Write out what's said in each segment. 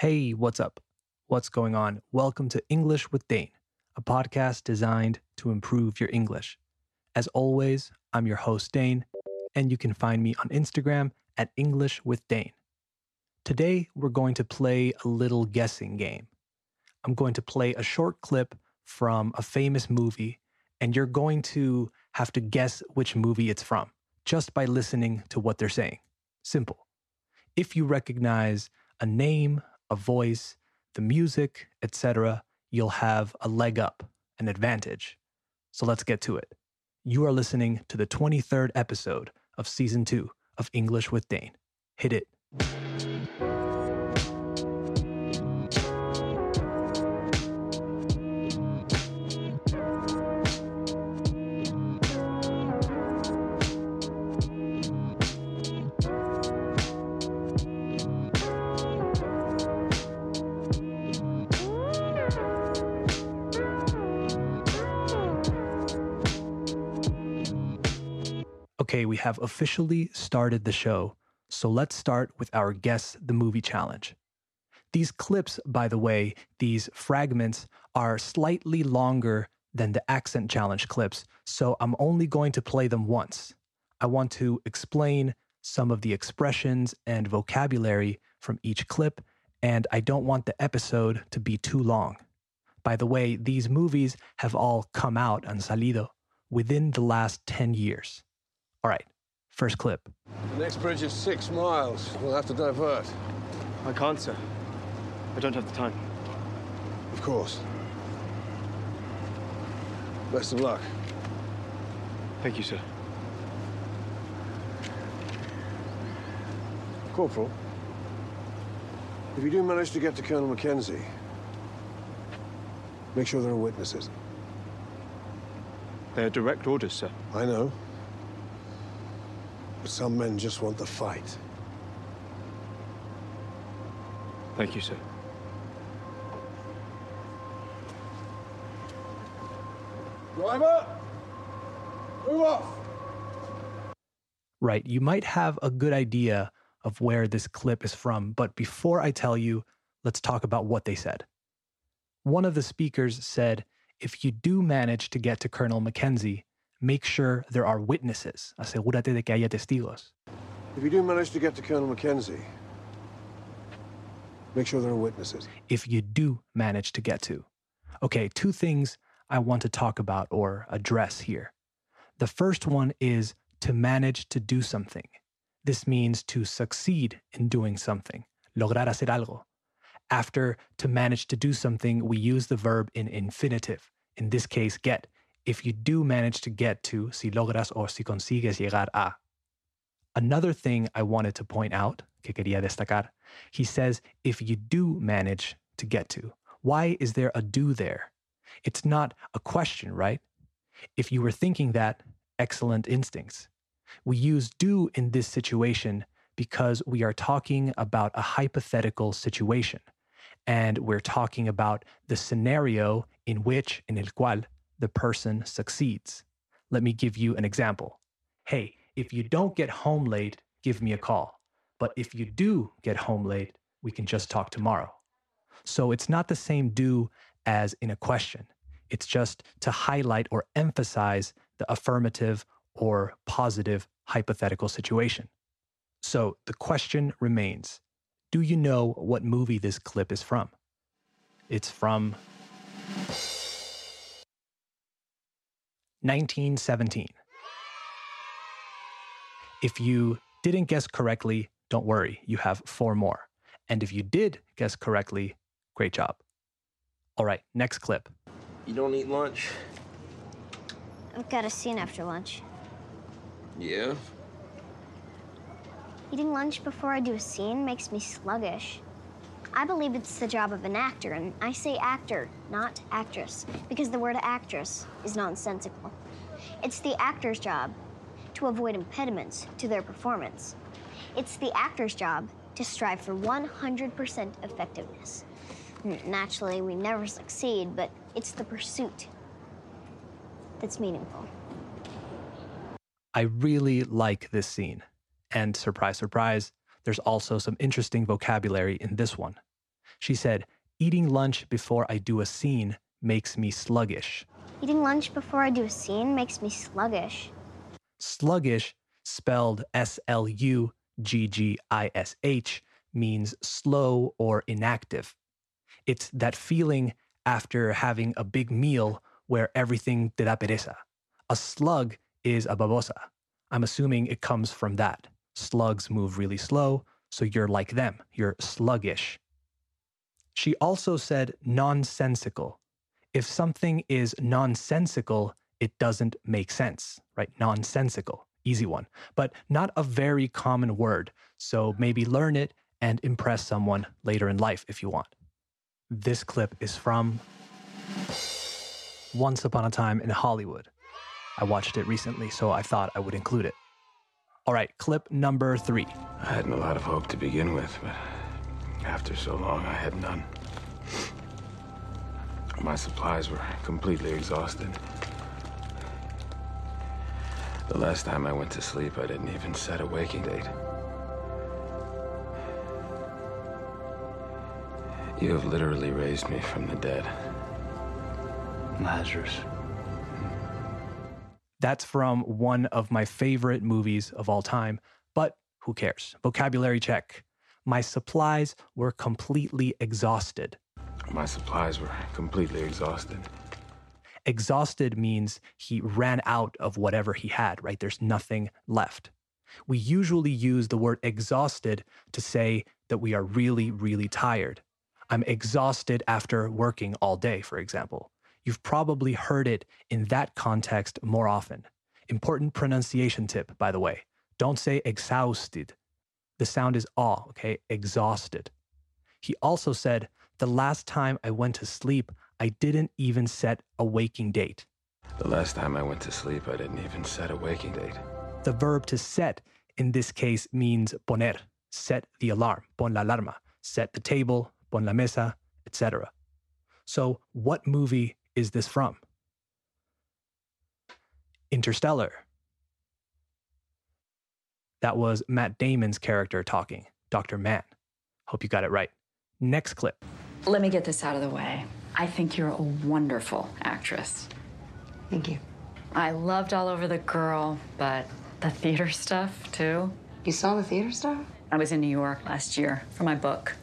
Hey, what's up? What's going on? Welcome to English with Dane, a podcast designed to improve your English. As always, I'm your host, Dane, and you can find me on Instagram at English with Dane. Today, we're going to play a little guessing game. I'm going to play a short clip from a famous movie, and you're going to have to guess which movie it's from just by listening to what they're saying. Simple. If you recognize a name, a voice, the music, etc., you'll have a leg up, an advantage. So let's get to it. You are listening to the 23rd episode of season two of English with Dane. Hit it. Okay, we have officially started the show, so let's start with our Guess the Movie Challenge. These clips, by the way, these fragments are slightly longer than the accent challenge clips, so I'm only going to play them once. I want to explain some of the expressions and vocabulary from each clip, and I don't want the episode to be too long. By the way, these movies have all come out, and salido, within the last 10 years. All right, first clip. The next bridge is six miles. We'll have to divert. I can't, sir. I don't have the time. Of course. Best of luck. Thank you, sir. Corporal, if you do manage to get to Colonel Mackenzie, make sure there are witnesses. They are direct orders, sir. I know. But some men just want the fight. Thank you, sir. Driver! Move off! Right, you might have a good idea of where this clip is from, but before I tell you, let's talk about what they said. One of the speakers said, if you do manage to get to Colonel Mackenzie, make sure there are witnesses. Asegúrate de que haya testigos. If you do manage to get to Colonel Mackenzie, make sure there are witnesses. If you do manage to get to. Okay, two things I want to talk about or address here. The first one is to manage to do something. This means to succeed in doing something, lograr hacer algo. After to manage to do something, we use the verb in infinitive, in this case, get. If you do manage to get to, si logras o si consigues llegar a. Another thing I wanted to point out, que quería destacar, he says, if you do manage to get to. Why is there a do there? It's not a question, right? If you were thinking that, excellent instincts. We use do in this situation because we are talking about a hypothetical situation. And we're talking about the scenario in which, in el cual, the person succeeds. Let me give you an example. Hey, if you don't get home late, give me a call. But if you do get home late, we can just talk tomorrow. So it's not the same do as in a question. It's just to highlight or emphasize the affirmative or positive hypothetical situation. So the question remains Do you know what movie this clip is from? It's from 1917. If you didn't guess correctly, don't worry, you have four more. And if you did guess correctly, great job. All right, next clip. You don't eat lunch? I've got a scene after lunch. Yeah. Eating lunch before I do a scene makes me sluggish. I believe it's the job of an actor, and I say actor, not actress, because the word actress is nonsensical. It's the actor's job to avoid impediments to their performance. It's the actor's job to strive for 100% effectiveness. Hmm, naturally, we never succeed, but it's the pursuit that's meaningful. I really like this scene. And surprise, surprise, there's also some interesting vocabulary in this one. She said, Eating lunch before I do a scene makes me sluggish. Eating lunch before I do a scene makes me sluggish. Sluggish, spelled S L U G G I S H, means slow or inactive. It's that feeling after having a big meal where everything te da pereza. A slug is a babosa. I'm assuming it comes from that. Slugs move really slow, so you're like them. You're sluggish. She also said nonsensical. If something is nonsensical, it doesn't make sense, right? Nonsensical, easy one, but not a very common word. So maybe learn it and impress someone later in life if you want. This clip is from Once Upon a Time in Hollywood. I watched it recently, so I thought I would include it. All right, clip number three. I hadn't a lot of hope to begin with, but after so long, I had none. My supplies were completely exhausted. The last time I went to sleep, I didn't even set a waking date. You have literally raised me from the dead. Lazarus. That's from one of my favorite movies of all time, but who cares? Vocabulary check. My supplies were completely exhausted. My supplies were completely exhausted. Exhausted means he ran out of whatever he had, right? There's nothing left. We usually use the word exhausted to say that we are really, really tired. I'm exhausted after working all day, for example. You've probably heard it in that context more often. Important pronunciation tip, by the way. Don't say exhausted. The sound is aw, okay? Exhausted. He also said, The last time I went to sleep, I didn't even set a waking date. The last time I went to sleep, I didn't even set a waking date. The verb to set in this case means poner, set the alarm, pon la alarma, set the table, pon la mesa, etc. So, what movie is this from? Interstellar. That was Matt Damon's character talking, Dr. Mann. Hope you got it right. Next clip. Let me get this out of the way. I think you're a wonderful actress. Thank you. I loved All Over the Girl, but the theater stuff, too. You saw the theater stuff? I was in New York last year for my book,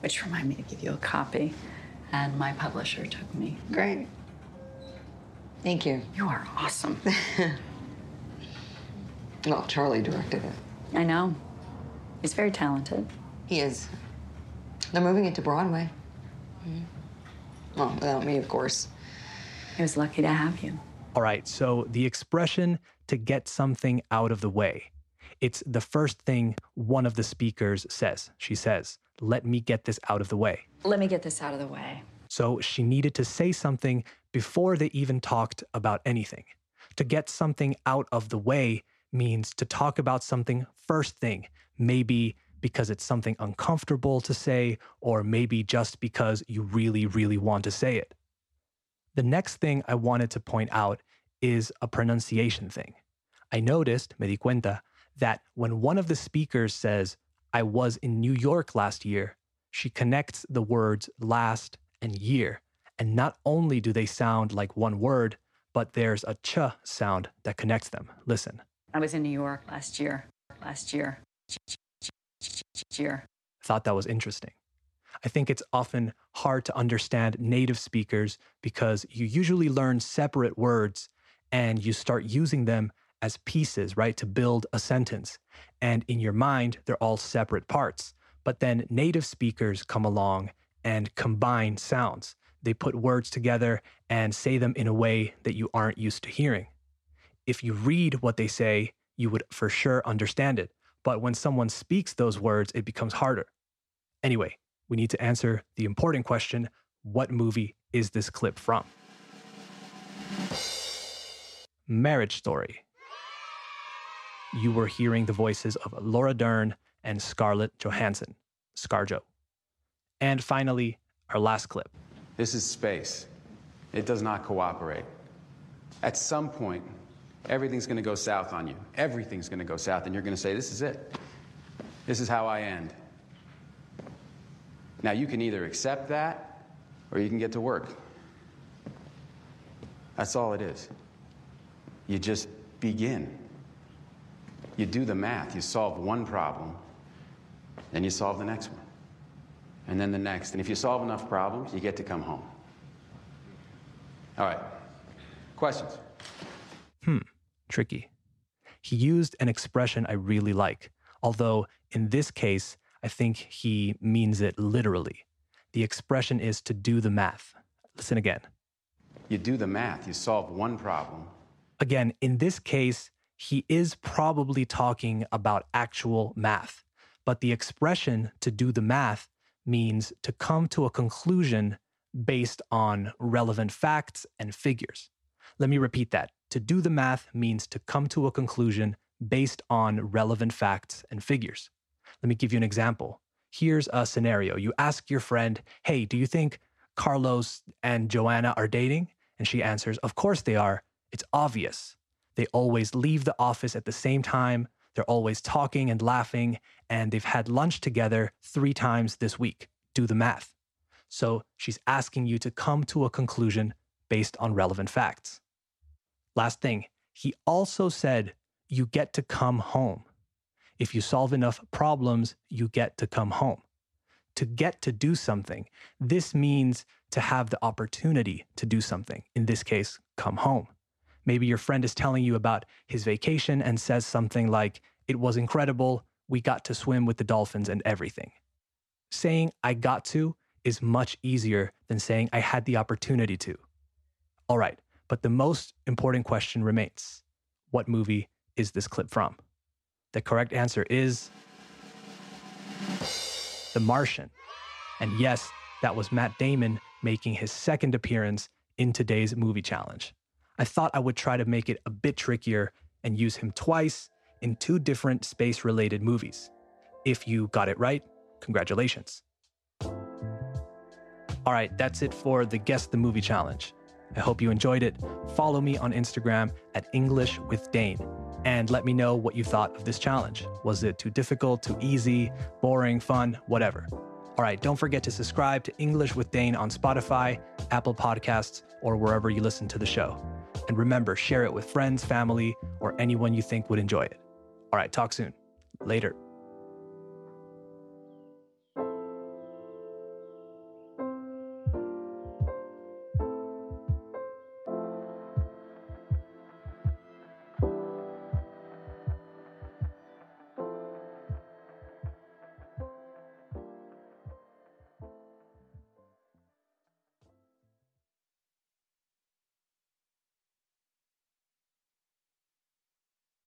which reminded me to give you a copy. And my publisher took me. Great. Thank you. You are awesome. Well, Charlie directed it. I know. He's very talented. He is. They're moving it to Broadway. Mhm. Well, without me, of course. I was lucky to have you. All right, so the expression to get something out of the way. It's the first thing one of the speakers says. She says, Let me get this out of the way. Let me get this out of the way. So she needed to say something before they even talked about anything. To get something out of the way means to talk about something first thing, maybe because it's something uncomfortable to say, or maybe just because you really, really want to say it. The next thing I wanted to point out is a pronunciation thing. I noticed, me di cuenta, that when one of the speakers says, I was in New York last year, she connects the words last and year. And not only do they sound like one word, but there's a ch sound that connects them. Listen. I was in New York last year. Last year. Year. Thought that was interesting. I think it's often hard to understand native speakers because you usually learn separate words and you start using them as pieces, right, to build a sentence. And in your mind, they're all separate parts. But then native speakers come along and combine sounds. They put words together and say them in a way that you aren't used to hearing. If you read what they say, you would for sure understand it. But when someone speaks those words, it becomes harder. Anyway, we need to answer the important question what movie is this clip from? Marriage Story. You were hearing the voices of Laura Dern and Scarlett Johansson, Scarjo. And finally, our last clip. This is space. It does not cooperate. At some point, everything's going to go south on you. Everything's going to go south, and you're going to say, This is it. This is how I end. Now, you can either accept that or you can get to work. That's all it is. You just begin. You do the math, you solve one problem, then you solve the next one, and then the next. And if you solve enough problems, you get to come home. All right. Questions? Hmm, tricky. He used an expression I really like, although in this case, I think he means it literally. The expression is to do the math. Listen again. You do the math, you solve one problem. Again, in this case, he is probably talking about actual math, but the expression to do the math means to come to a conclusion based on relevant facts and figures. Let me repeat that. To do the math means to come to a conclusion based on relevant facts and figures. Let me give you an example. Here's a scenario. You ask your friend, Hey, do you think Carlos and Joanna are dating? And she answers, Of course they are. It's obvious. They always leave the office at the same time. They're always talking and laughing, and they've had lunch together three times this week. Do the math. So she's asking you to come to a conclusion based on relevant facts. Last thing, he also said you get to come home. If you solve enough problems, you get to come home. To get to do something, this means to have the opportunity to do something. In this case, come home. Maybe your friend is telling you about his vacation and says something like, It was incredible. We got to swim with the dolphins and everything. Saying I got to is much easier than saying I had the opportunity to. All right, but the most important question remains What movie is this clip from? The correct answer is The Martian. And yes, that was Matt Damon making his second appearance in today's movie challenge. I thought I would try to make it a bit trickier and use him twice in two different space related movies. If you got it right, congratulations. All right, that's it for the Guess the Movie Challenge. I hope you enjoyed it. Follow me on Instagram at English with Dane and let me know what you thought of this challenge. Was it too difficult, too easy, boring, fun, whatever? All right, don't forget to subscribe to English with Dane on Spotify, Apple Podcasts, or wherever you listen to the show. And remember, share it with friends, family, or anyone you think would enjoy it. All right, talk soon. Later.